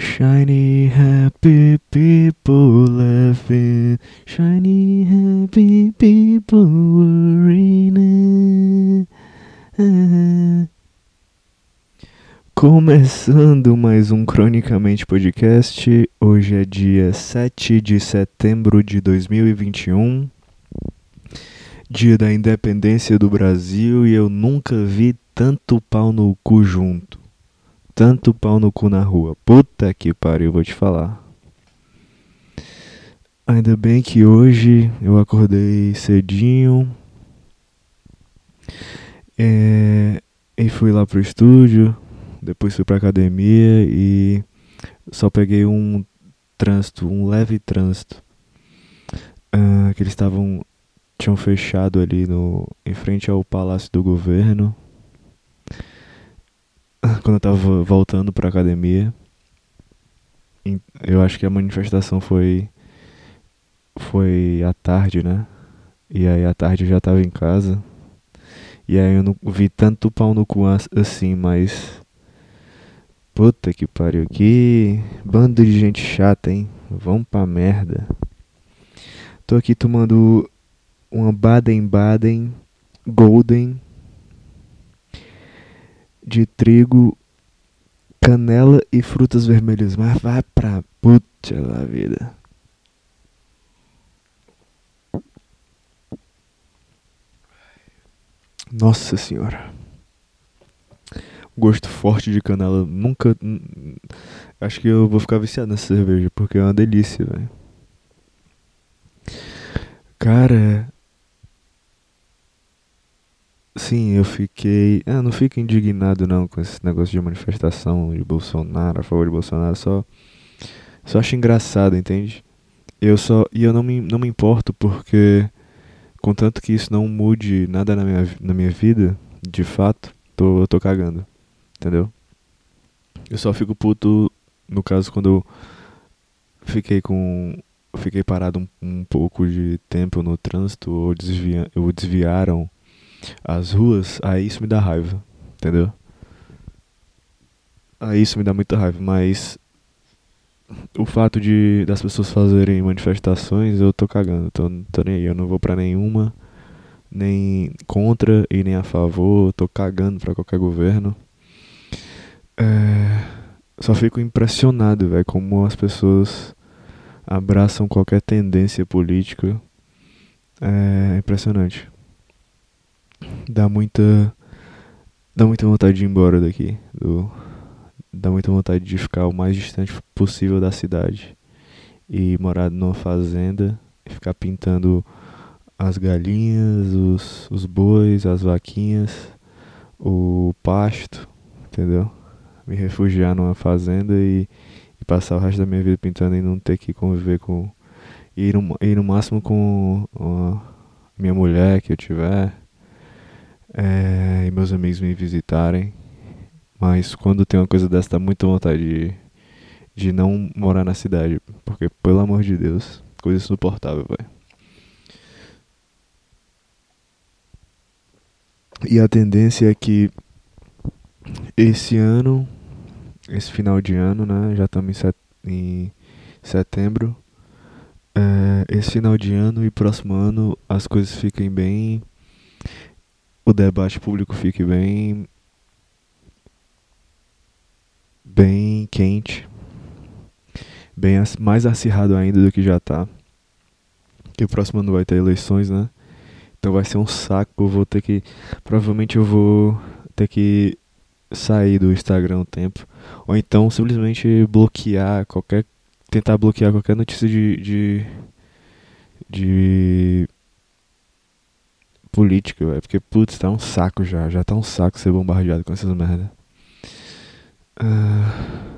Shiny happy people laughing. Shiny happy people worrying. Começando mais um Cronicamente Podcast. Hoje é dia 7 de setembro de 2021, dia da independência do Brasil, e eu nunca vi tanto pau no cu junto. Tanto pau no cu na rua. Puta que pariu, vou te falar. Ainda bem que hoje eu acordei cedinho. É, e fui lá pro estúdio. Depois fui pra academia e só peguei um trânsito, um leve trânsito. Uh, que eles estavam. tinham fechado ali no, em frente ao Palácio do Governo. Quando eu tava voltando pra academia. Eu acho que a manifestação foi. Foi à tarde, né? E aí à tarde eu já tava em casa. E aí eu não vi tanto pau no cu assim, mas Puta que pariu, que bando de gente chata, hein? Vamos pra merda. Tô aqui tomando uma Baden-Baden Golden de trigo, canela e frutas vermelhas. Mas vai pra puta da vida. Nossa senhora gosto forte de canela. Nunca. Acho que eu vou ficar viciado nessa cerveja, porque é uma delícia, velho. Cara. Sim, eu fiquei. Ah, não fico indignado não com esse negócio de manifestação de Bolsonaro, a favor de Bolsonaro, só. Só acho engraçado, entende? Eu só. E eu não me, não me importo porque. Contanto que isso não mude nada na minha, na minha vida, de fato, tô, eu tô cagando. Entendeu? Eu só fico puto, no caso, quando eu fiquei com. Fiquei parado um, um pouco de tempo no trânsito ou, desvia, ou desviaram as ruas, aí isso me dá raiva, entendeu? Aí isso me dá muita raiva, mas o fato de das pessoas fazerem manifestações, eu tô cagando, tô, tô nem aí, eu não vou pra nenhuma, nem contra e nem a favor, tô cagando pra qualquer governo. É, só fico impressionado, velho, como as pessoas abraçam qualquer tendência política. É impressionante. Dá muita dá muita vontade de ir embora daqui, do dá muita vontade de ficar o mais distante possível da cidade e morar numa fazenda e ficar pintando as galinhas, os, os bois, as vaquinhas, o pasto, entendeu? me refugiar numa fazenda e, e, passar o resto da minha vida pintando e não ter que conviver com. Ir no, ir no máximo com a minha mulher que eu tiver. É, e meus amigos me visitarem. Mas quando tem uma coisa dessa, dá muita vontade de, de não morar na cidade. Porque, pelo amor de Deus, coisa insuportável, velho. E a tendência é que esse ano esse final de ano, né? Já estamos em, set em setembro. É, esse final de ano e próximo ano as coisas fiquem bem. O debate público fique bem. bem quente. Bem mais acirrado ainda do que já tá. Que o próximo ano vai ter eleições, né? Então vai ser um saco. Eu vou ter que. Provavelmente eu vou ter que sair do Instagram um tempo. Ou então simplesmente bloquear qualquer. tentar bloquear qualquer notícia de. de, de política, véio, porque putz, tá um saco já, já tá um saco ser bombardeado com essas merda. Uh,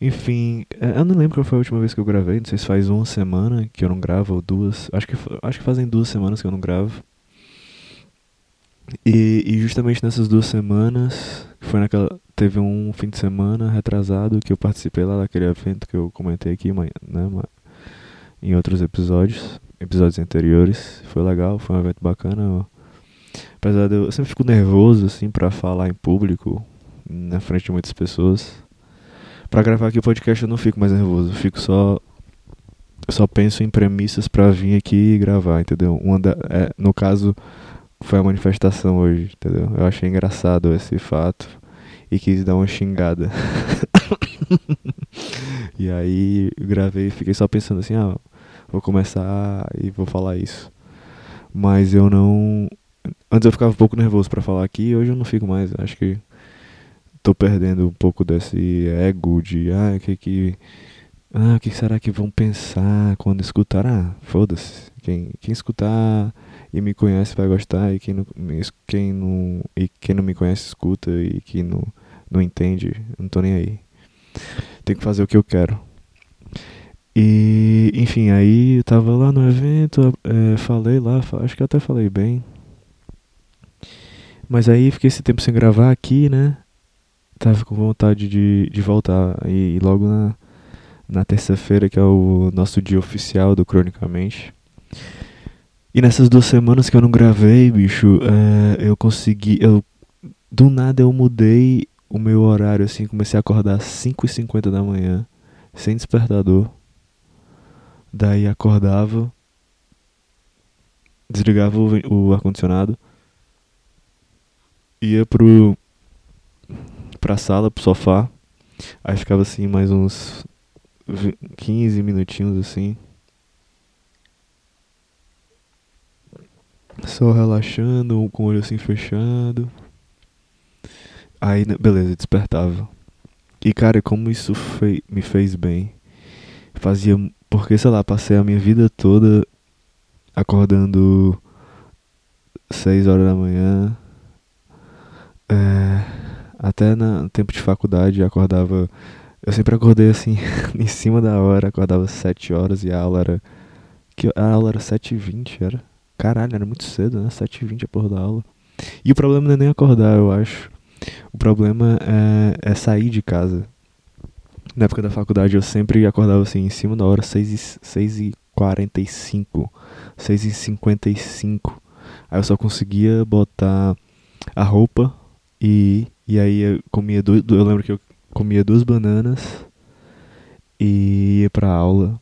enfim, é, eu não lembro qual foi a última vez que eu gravei, não sei se faz uma semana que eu não gravo ou duas. Acho que, acho que fazem duas semanas que eu não gravo. E, e justamente nessas duas semanas, foi naquela. Teve um fim de semana retrasado que eu participei lá daquele evento que eu comentei aqui, né, em outros episódios, episódios anteriores. Foi legal, foi um evento bacana. Apesar de eu, eu sempre fico nervoso assim para falar em público, na frente de muitas pessoas. Pra gravar aqui o podcast eu não fico mais nervoso, eu fico só. Eu só penso em premissas pra vir aqui e gravar, entendeu? Uma da, é, no caso, foi a manifestação hoje, entendeu? Eu achei engraçado esse fato e quis dar uma xingada. e aí gravei e fiquei só pensando assim, ah, vou começar e vou falar isso. Mas eu não. Antes eu ficava um pouco nervoso para falar aqui, hoje eu não fico mais. Acho que tô perdendo um pouco desse ego de ah, que que ah, o que será que vão pensar quando escutar? Ah, foda-se. Quem, quem escutar e me conhece vai gostar e quem não, quem não, e quem não me conhece escuta e quem não, não entende, não tô nem aí. Tenho que fazer o que eu quero. E, enfim, aí eu tava lá no evento, é, falei lá, acho que até falei bem. Mas aí fiquei esse tempo sem gravar aqui, né? Tava com vontade de, de voltar. E, e logo na, na terça-feira, que é o nosso dia oficial do Cronicamente. E nessas duas semanas que eu não gravei, bicho, é, eu consegui. Eu, do nada eu mudei o meu horário, assim, comecei a acordar às 5h50 da manhã, sem despertador. Daí acordava, desligava o, o ar-condicionado, ia pro. pra sala, pro sofá, aí ficava assim mais uns 15 minutinhos assim. Só relaxando, com o olho assim fechado. Aí, né, beleza, despertava. E cara, como isso foi, me fez bem. Fazia. Porque, sei lá, passei a minha vida toda acordando 6 horas da manhã. É, até no tempo de faculdade acordava eu sempre acordei assim, em cima da hora, acordava 7 horas e a aula era. Que, a aula era 7h20, era. Caralho, era muito cedo, né? 7h20 a porra da aula. E o problema não é nem acordar, eu acho. O problema é, é sair de casa. Na época da faculdade eu sempre acordava assim, em cima da hora, 6h45, 6h55. Aí eu só conseguia botar a roupa e, e aí eu comia dois. Eu lembro que eu comia duas bananas e ia pra aula.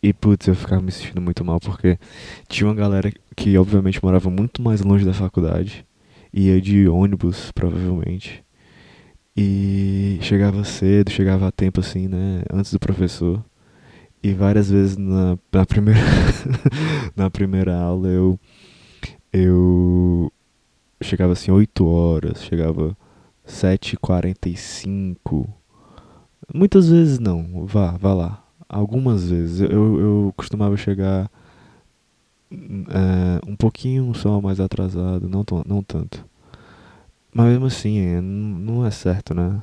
E putz, eu ficava me sentindo muito mal porque tinha uma galera que obviamente morava muito mais longe da faculdade, ia de ônibus, provavelmente. E chegava cedo, chegava a tempo assim, né, antes do professor. E várias vezes na, na primeira na primeira aula eu eu chegava assim 8 horas, chegava 7h45. Muitas vezes não, vá, vá lá. Algumas vezes. Eu, eu costumava chegar é, um pouquinho só mais atrasado, não, não tanto. Mas mesmo assim, é, não é certo, né?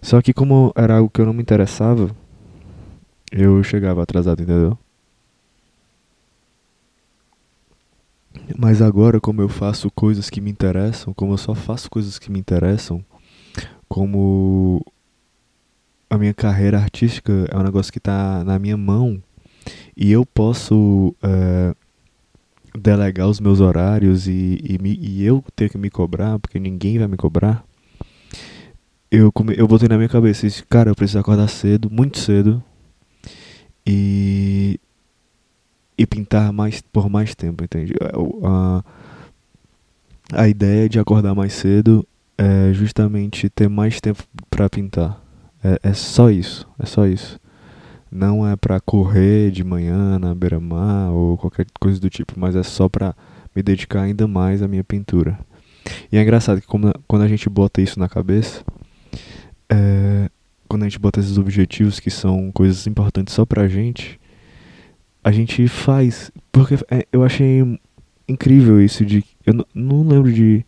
Só que como era algo que eu não me interessava, eu chegava atrasado, entendeu? Mas agora, como eu faço coisas que me interessam, como eu só faço coisas que me interessam, como a minha carreira artística é um negócio que está na minha mão e eu posso é, delegar os meus horários e, e, me, e, eu ter que me cobrar, porque ninguém vai me cobrar, eu, come, eu botei na minha cabeça, cara, eu preciso acordar cedo, muito cedo, e e pintar mais por mais tempo, entende? A, a ideia de acordar mais cedo é justamente ter mais tempo para pintar. É, é só isso, é só isso. Não é para correr de manhã na beira-mar ou qualquer coisa do tipo, mas é só para me dedicar ainda mais à minha pintura. E é engraçado que como, quando a gente bota isso na cabeça, é, quando a gente bota esses objetivos que são coisas importantes só pra gente, a gente faz. Porque é, eu achei incrível isso de. Eu não, lembro de.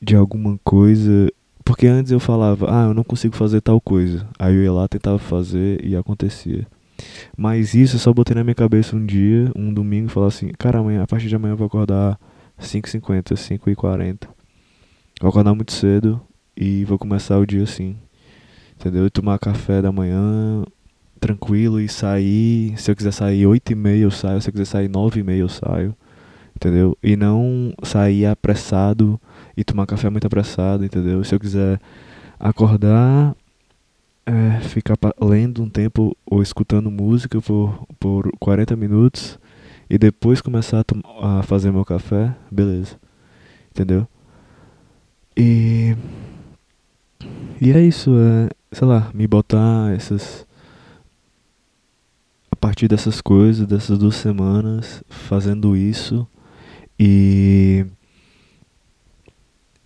De alguma coisa. Porque antes eu falava, ah, eu não consigo fazer tal coisa. Aí eu ia lá, tentava fazer e acontecia. Mas isso eu só botei na minha cabeça um dia, um domingo, e falar assim, cara, amanhã, a partir de amanhã eu vou acordar 5h50, 5h40. Vou acordar muito cedo e vou começar o dia assim. Entendeu? Tomar café da manhã, tranquilo e sair. Se eu quiser sair 8 e meia eu saio, se eu quiser sair 9 e meia eu saio. Entendeu? E não sair apressado e tomar café muito apressado, entendeu? Se eu quiser acordar é, ficar lendo um tempo ou escutando música por, por 40 minutos e depois começar a, a fazer meu café, beleza. Entendeu? E. E é isso, é, sei lá, me botar essas. A partir dessas coisas, dessas duas semanas, fazendo isso. E.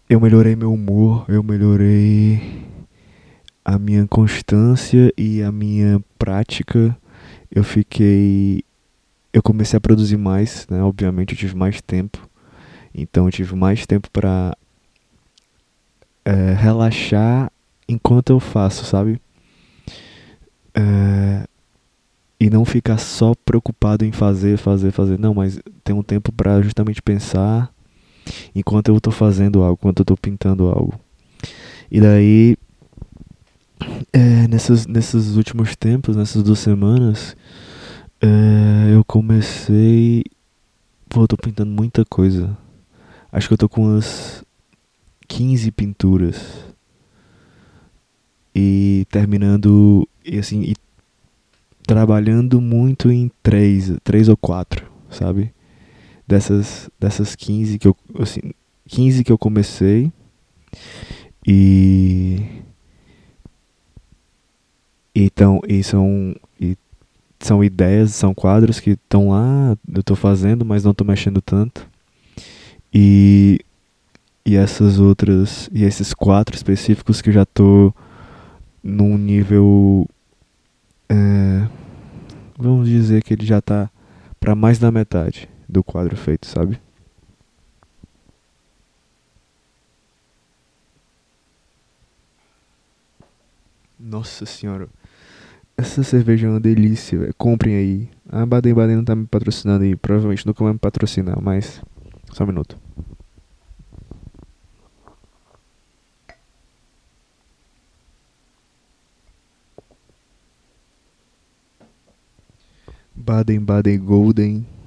Eu melhorei meu humor, eu melhorei a minha constância e a minha prática. Eu fiquei. Eu comecei a produzir mais, né? Obviamente eu tive mais tempo. Então eu tive mais tempo para é, relaxar enquanto eu faço, sabe? É, e não ficar só preocupado em fazer, fazer, fazer. Não, mas tem um tempo para justamente pensar enquanto eu estou fazendo algo, enquanto eu estou pintando algo. E daí, é, nesses, nesses últimos tempos, nessas duas semanas, é, eu comecei. Pô, eu tô pintando muita coisa. Acho que eu tô com umas 15 pinturas. E terminando e assim e trabalhando muito em três, três ou quatro, sabe? Dessas dessas 15 que eu assim, 15 que eu comecei e então e são e são ideias, são quadros que estão lá, eu estou fazendo, mas não estou mexendo tanto. E e essas outras e esses quatro específicos que eu já tô num nível é, vamos dizer que ele já tá para mais da metade do quadro feito, sabe? Nossa senhora. Essa cerveja é uma delícia, véio. comprem aí. A Baden Baden não tá me patrocinando aí, provavelmente nunca vai me patrocinar, mas só um minuto. Baden-Baden Golden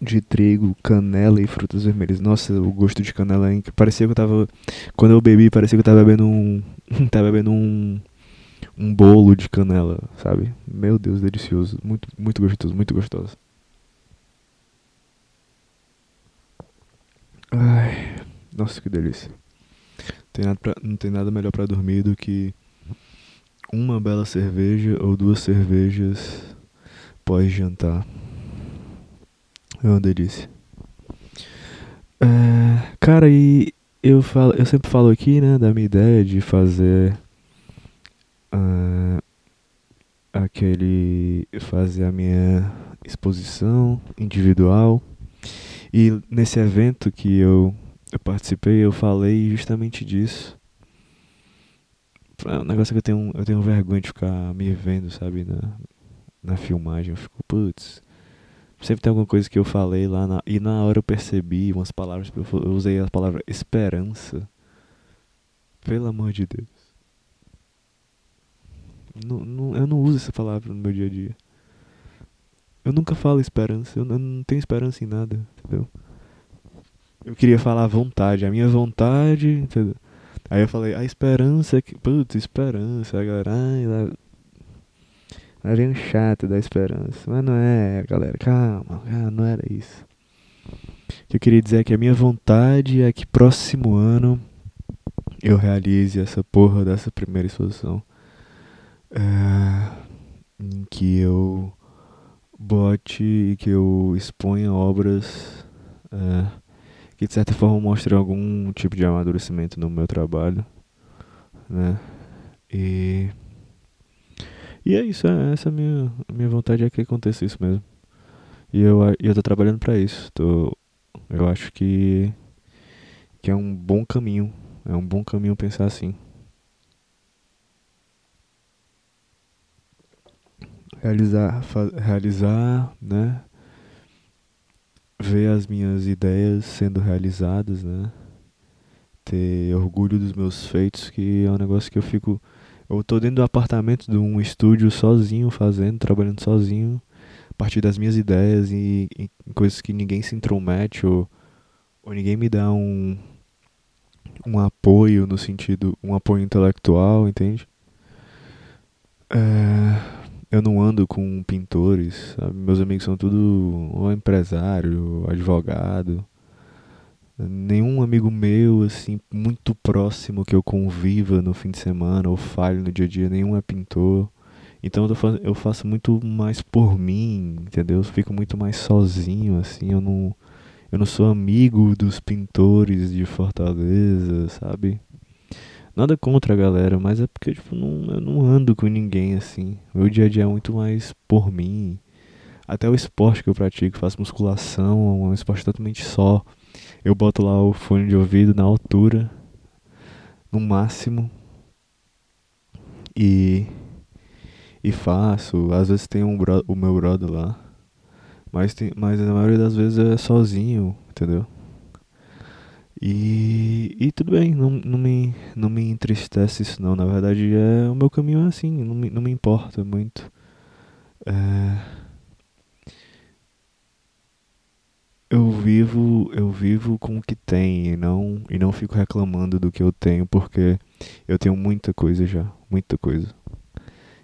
de trigo, canela e frutas vermelhas. Nossa, o gosto de canela hein? parecia que eu tava quando eu bebi, parecia que eu tava bebendo um tava bebendo um um bolo de canela, sabe? Meu Deus, delicioso, muito muito gostoso, muito gostoso. Ai, nossa, que delícia. Tem nada pra, não tem nada melhor para dormir do que uma bela cerveja ou duas cervejas pós-jantar. É uma delícia. É, cara, e eu, falo, eu sempre falo aqui, né, da minha ideia de fazer uh, aquele. fazer a minha exposição individual. E nesse evento que eu, eu participei, eu falei justamente disso. É um negócio que eu tenho, eu tenho vergonha de ficar me vendo, sabe, na, na filmagem. Eu fico, putz. Sempre tem alguma coisa que eu falei lá na, e na hora eu percebi umas palavras. Eu usei a palavra esperança. Pelo amor de Deus. Não, não, eu não uso essa palavra no meu dia a dia. Eu nunca falo esperança. Eu não, tenho esperança em nada, entendeu? Eu queria falar vontade. A minha vontade, entendeu? Aí eu falei, a esperança é que. Putz, esperança. A galera, ai, um chato da esperança. Mas não é, galera, calma, não era isso. O que eu queria dizer é que a minha vontade é que próximo ano eu realize essa porra dessa primeira exposição. É, em que eu bote e que eu exponha obras. É, que de certa forma mostre algum tipo de amadurecimento no meu trabalho, né? E e é isso, é, essa é a minha a minha vontade é que aconteça isso mesmo. E eu eu tô trabalhando para isso. Tô eu acho que que é um bom caminho, é um bom caminho pensar assim. Realizar, realizar, né? ver as minhas ideias sendo realizadas, né? Ter orgulho dos meus feitos, que é um negócio que eu fico. Eu tô dentro do apartamento de um estúdio sozinho, fazendo, trabalhando sozinho, a partir das minhas ideias e, e coisas que ninguém se intromete ou, ou ninguém me dá um, um apoio no sentido, um apoio intelectual, entende? É, eu não ando com pintores, sabe? meus amigos são tudo ou empresário, advogado. Nenhum amigo meu, assim, muito próximo que eu conviva no fim de semana ou fale no dia a dia, nenhum é pintor. Então eu, faço, eu faço muito mais por mim, entendeu? Eu fico muito mais sozinho, assim, eu não, eu não sou amigo dos pintores de Fortaleza, sabe? Nada contra a galera, mas é porque tipo, não, eu não ando com ninguém assim. Meu dia a dia é muito mais por mim. Até o esporte que eu pratico, faço musculação, é um esporte totalmente só. Eu boto lá o fone de ouvido na altura, no máximo. E e faço. Às vezes tem um bro, o meu brother lá. Mas, tem, mas a maioria das vezes é sozinho, entendeu? E, e tudo bem, não, não, me, não me entristece isso não. Na verdade, é o meu caminho é assim, não me, não me importa muito. É, eu vivo eu vivo com o que tem e não, e não fico reclamando do que eu tenho, porque eu tenho muita coisa já, muita coisa.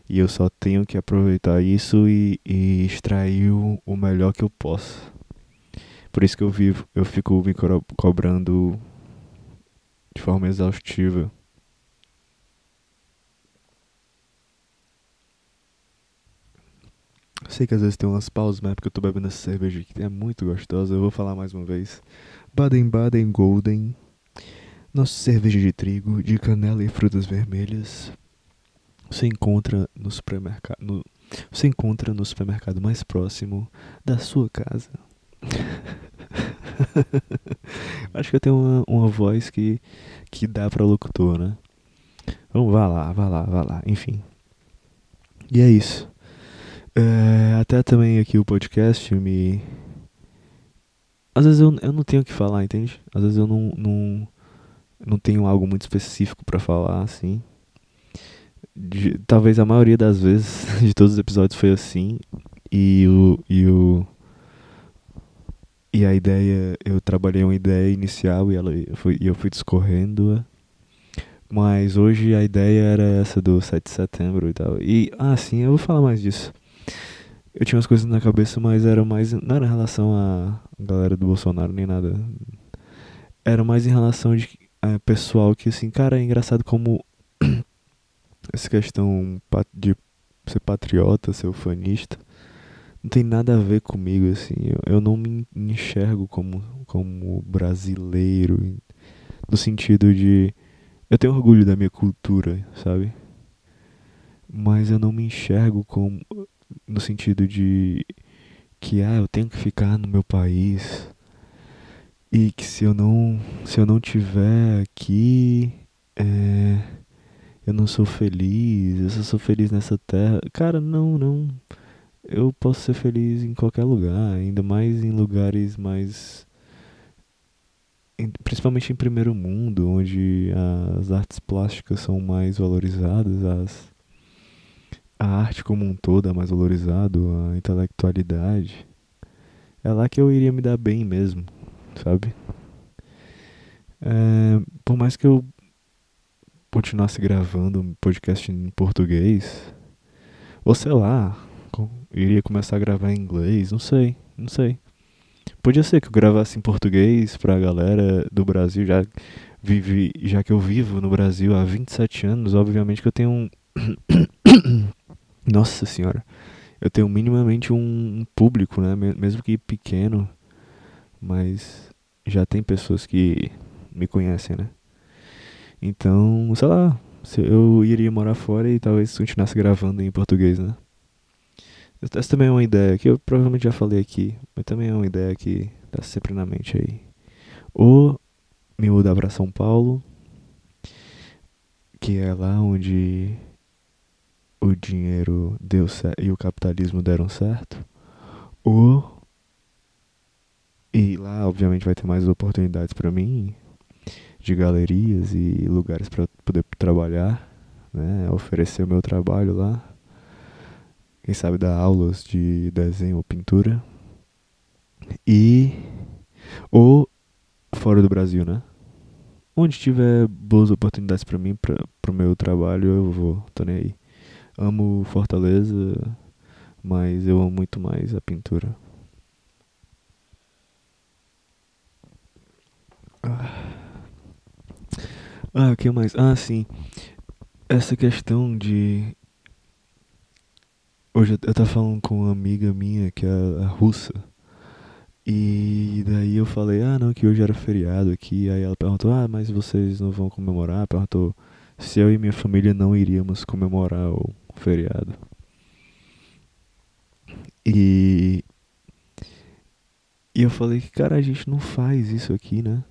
E eu só tenho que aproveitar isso e, e extrair o, o melhor que eu posso. Por isso que eu vivo, eu fico me cobrando de forma exaustiva. Sei que às vezes tem umas pausas, mas é porque eu tô bebendo essa cerveja que é muito gostosa. Eu vou falar mais uma vez. Baden-Baden Golden. Nossa cerveja de trigo, de canela e frutas vermelhas. Você encontra no supermercado. No, você encontra no supermercado mais próximo da sua casa. Acho que eu tenho uma, uma voz que, que dá pra locutor, né? Então vá lá, vá lá, vá lá, enfim. E é isso. É, até também aqui o podcast me. Às vezes eu, eu não tenho o que falar, entende? Às vezes eu não, não, não tenho algo muito específico para falar, assim. De, talvez a maioria das vezes de todos os episódios foi assim. E o, e o e a ideia, eu trabalhei uma ideia inicial e, ela, e eu fui discorrendo Mas hoje a ideia era essa do 7 de setembro e tal. E, ah, sim, eu vou falar mais disso. Eu tinha umas coisas na cabeça, mas era mais. Não era em relação à galera do Bolsonaro nem nada. Era mais em relação de é, pessoal que, assim, cara, é engraçado como essa questão de ser patriota, ser ufanista não tem nada a ver comigo, assim. Eu, eu não me enxergo como, como brasileiro, no sentido de. Eu tenho orgulho da minha cultura, sabe? Mas eu não me enxergo como. No sentido de. Que, ah, eu tenho que ficar no meu país. E que se eu não. Se eu não tiver aqui. É, eu não sou feliz. Eu só sou feliz nessa terra. Cara, não, não eu posso ser feliz em qualquer lugar, ainda mais em lugares mais. principalmente em primeiro mundo, onde as artes plásticas são mais valorizadas, as, a arte como um todo é mais valorizado, a intelectualidade. É lá que eu iria me dar bem mesmo, sabe? É, por mais que eu continuasse gravando um podcast em português, ou sei lá, iria começar a gravar em inglês, não sei, não sei. Podia ser que eu gravasse em português pra galera do Brasil, já vive, já que eu vivo no Brasil há 27 anos, obviamente que eu tenho um Nossa senhora. Eu tenho minimamente um público, né, mesmo que pequeno, mas já tem pessoas que me conhecem, né? Então, sei lá, eu iria morar fora e talvez continuasse gravando em português, né? Essa também é uma ideia que eu provavelmente já falei aqui, mas também é uma ideia que tá sempre na mente aí. Ou me mudar para São Paulo, que é lá onde o dinheiro deu e o capitalismo deram certo. Ou e lá obviamente vai ter mais oportunidades para mim de galerias e lugares para poder trabalhar, né, oferecer o meu trabalho lá quem sabe dar aulas de desenho ou pintura. E ou fora do Brasil, né? onde tiver boas oportunidades para mim, para pro meu trabalho, eu vou, tô nem aí. Amo Fortaleza, mas eu amo muito mais a pintura. Ah, o que mais? Ah, sim. Essa questão de. Hoje eu tava falando com uma amiga minha, que é a russa. E daí eu falei, ah não, que hoje era feriado aqui. Aí ela perguntou, ah, mas vocês não vão comemorar? Perguntou se eu e minha família não iríamos comemorar o feriado. E. E eu falei que, cara, a gente não faz isso aqui, né?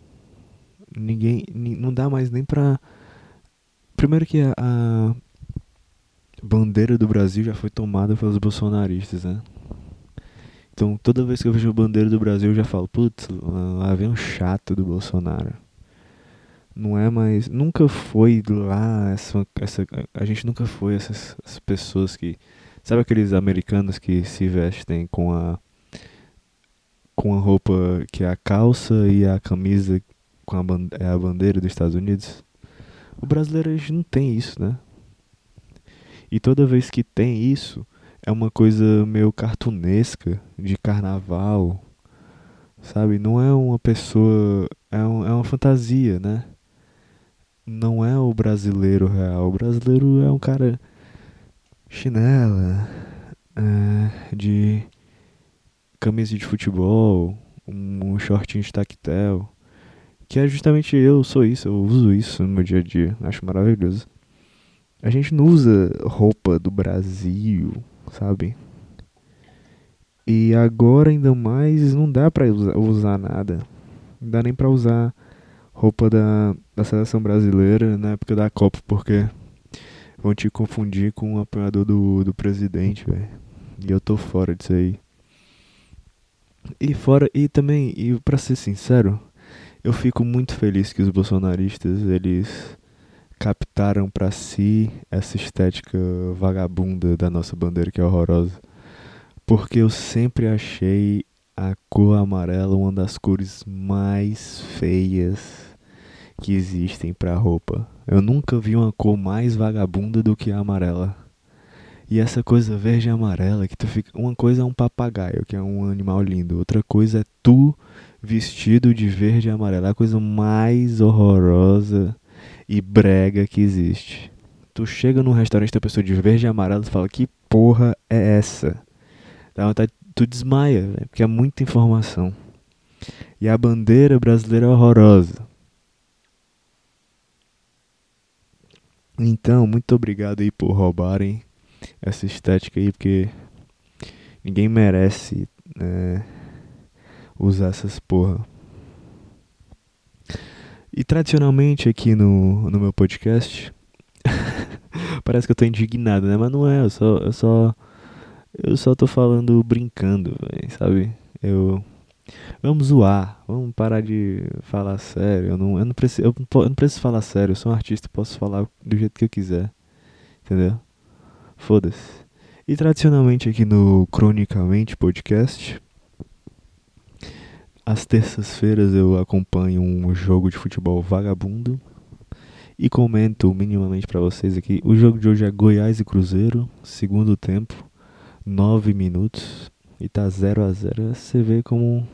Ninguém. Não dá mais nem pra. Primeiro que a, a bandeira do Brasil já foi tomada pelos bolsonaristas, né? Então toda vez que eu vejo a bandeira do Brasil eu já falo, putz, lá vem um chato do Bolsonaro. Não é mais. Nunca foi lá essa. essa a gente nunca foi essas, essas pessoas que. Sabe aqueles americanos que se vestem com a. com a roupa que é a calça e a camisa com a, é a bandeira dos Estados Unidos? O brasileiro a gente não tem isso, né? E toda vez que tem isso, é uma coisa meio cartunesca, de carnaval, sabe? Não é uma pessoa. É, um, é uma fantasia, né? Não é o brasileiro real. O brasileiro é um cara chinela, é, de camisa de futebol, um shortinho de tactel. Que é justamente eu, sou isso, eu uso isso no meu dia a dia. Acho maravilhoso. A gente não usa roupa do Brasil, sabe? E agora ainda mais não dá pra usar, usar nada. Não dá nem pra usar roupa da, da seleção brasileira na época da Copa, porque vão te confundir com o apoiador do, do presidente, velho. E eu tô fora disso aí. E fora, e também, e pra ser sincero, eu fico muito feliz que os bolsonaristas, eles captaram para si essa estética vagabunda da nossa bandeira que é horrorosa. Porque eu sempre achei a cor amarela uma das cores mais feias que existem para roupa. Eu nunca vi uma cor mais vagabunda do que a amarela. E essa coisa verde e amarela que tu fica, uma coisa é um papagaio, que é um animal lindo, outra coisa é tu vestido de verde e amarelo, é a coisa mais horrorosa e brega que existe. Tu chega num restaurante da pessoa de verde e amarelo fala: Que porra é essa? Dá vontade, tu desmaia, porque é muita informação. E a bandeira brasileira é horrorosa. Então, muito obrigado aí por roubarem essa estética aí, porque ninguém merece né, usar essas porra. E tradicionalmente aqui no, no meu podcast, parece que eu tô indignado, né? Mas não é, eu só, eu só, eu só tô falando brincando, véio, sabe? Eu, vamos zoar, vamos parar de falar sério. Eu não, eu não, preciso, eu não preciso falar sério, eu sou um artista, posso falar do jeito que eu quiser, entendeu? Foda-se. E tradicionalmente aqui no Cronicamente Podcast, às terças-feiras eu acompanho um jogo de futebol vagabundo e comento minimamente para vocês aqui. O jogo de hoje é Goiás e Cruzeiro, segundo tempo, 9 minutos e tá 0 a 0. Você vê como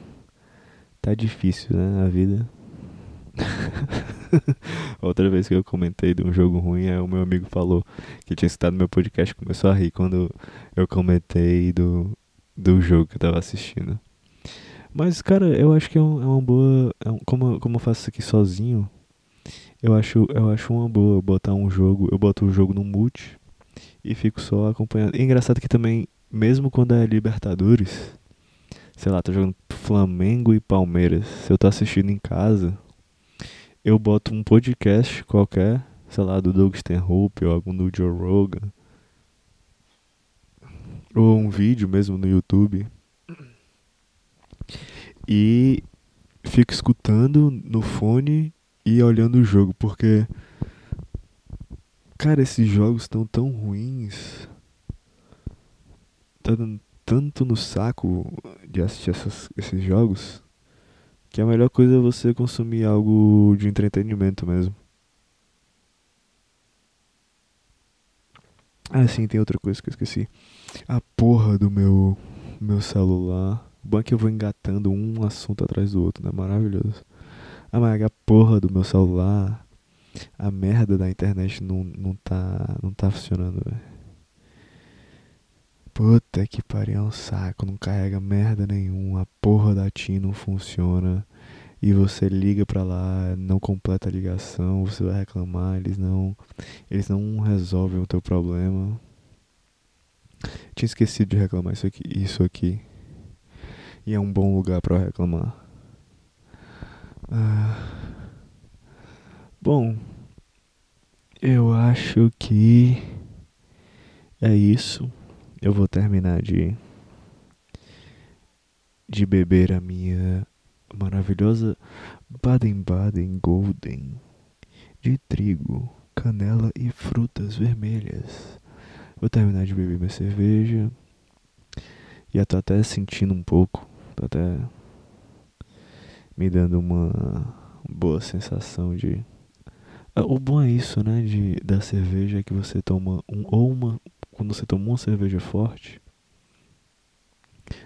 tá difícil, né, a vida. Outra vez que eu comentei de um jogo ruim, é o meu amigo falou que tinha citado meu podcast começou a rir quando eu comentei do, do jogo que eu tava assistindo. Mas, cara, eu acho que é, um, é uma boa. É um, como, como eu faço isso aqui sozinho, eu acho, eu acho uma boa botar um jogo. Eu boto o jogo no mute e fico só acompanhando. E engraçado que também, mesmo quando é Libertadores, sei lá, tô jogando Flamengo e Palmeiras, se eu tô assistindo em casa, eu boto um podcast qualquer, sei lá, do Doug Stanhope ou algum do Joe Rogan, ou um vídeo mesmo no YouTube e fico escutando no fone e olhando o jogo, porque cara, esses jogos estão tão ruins. Tá dando tanto no saco de assistir essas, esses jogos Que a melhor coisa é você consumir algo de entretenimento mesmo. Ah, sim, tem outra coisa que eu esqueci. A porra do meu meu celular. O bom é que eu vou engatando um assunto atrás do outro, né? Maravilhoso. Ah, mas a porra do meu celular. A merda da internet não, não tá. não tá funcionando, velho. Puta que pariu, é um saco, não carrega merda nenhuma, a porra da TIM não funciona. E você liga pra lá, não completa a ligação, você vai reclamar, eles não. Eles não resolvem o teu problema. Tinha esquecido de reclamar isso aqui. Isso aqui. E é um bom lugar para reclamar. Ah, bom, eu acho que é isso. Eu vou terminar de de beber a minha maravilhosa Baden-Baden Golden de trigo, canela e frutas vermelhas. Vou terminar de beber minha cerveja. E eu tô até sentindo um pouco. Tô até me dando uma boa sensação de. Ah, o bom é isso, né? De, da cerveja é que você toma um, ou uma. Quando você toma uma cerveja forte,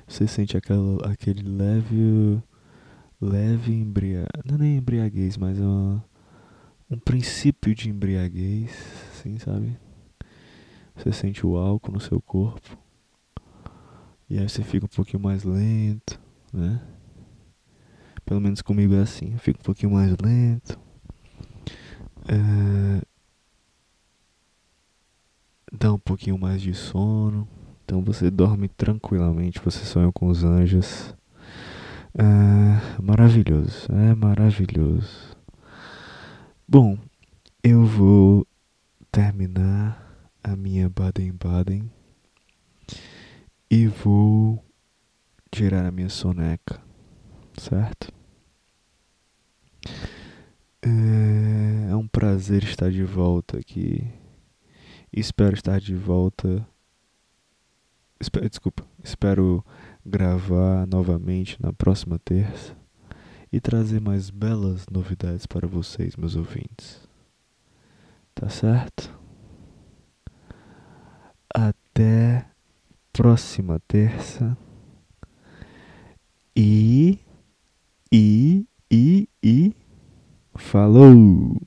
você sente aquela, aquele leve. Leve embriaguez. Não é nem embriaguez, mas é uma, um princípio de embriaguez, assim, sabe? Você sente o álcool no seu corpo. E aí você fica um pouquinho mais lento, né? Pelo menos comigo é assim. Eu fico um pouquinho mais lento. É... Dá um pouquinho mais de sono. Então você dorme tranquilamente. Você sonha com os anjos. É maravilhoso. É maravilhoso. Bom, eu vou terminar a minha Baden-Baden e vou tirar a minha soneca, certo? É, é um prazer estar de volta aqui. Espero estar de volta. Espero, desculpa, espero gravar novamente na próxima terça e trazer mais belas novidades para vocês, meus ouvintes. Tá certo? Até próxima terça. E. E. E. E. Falou!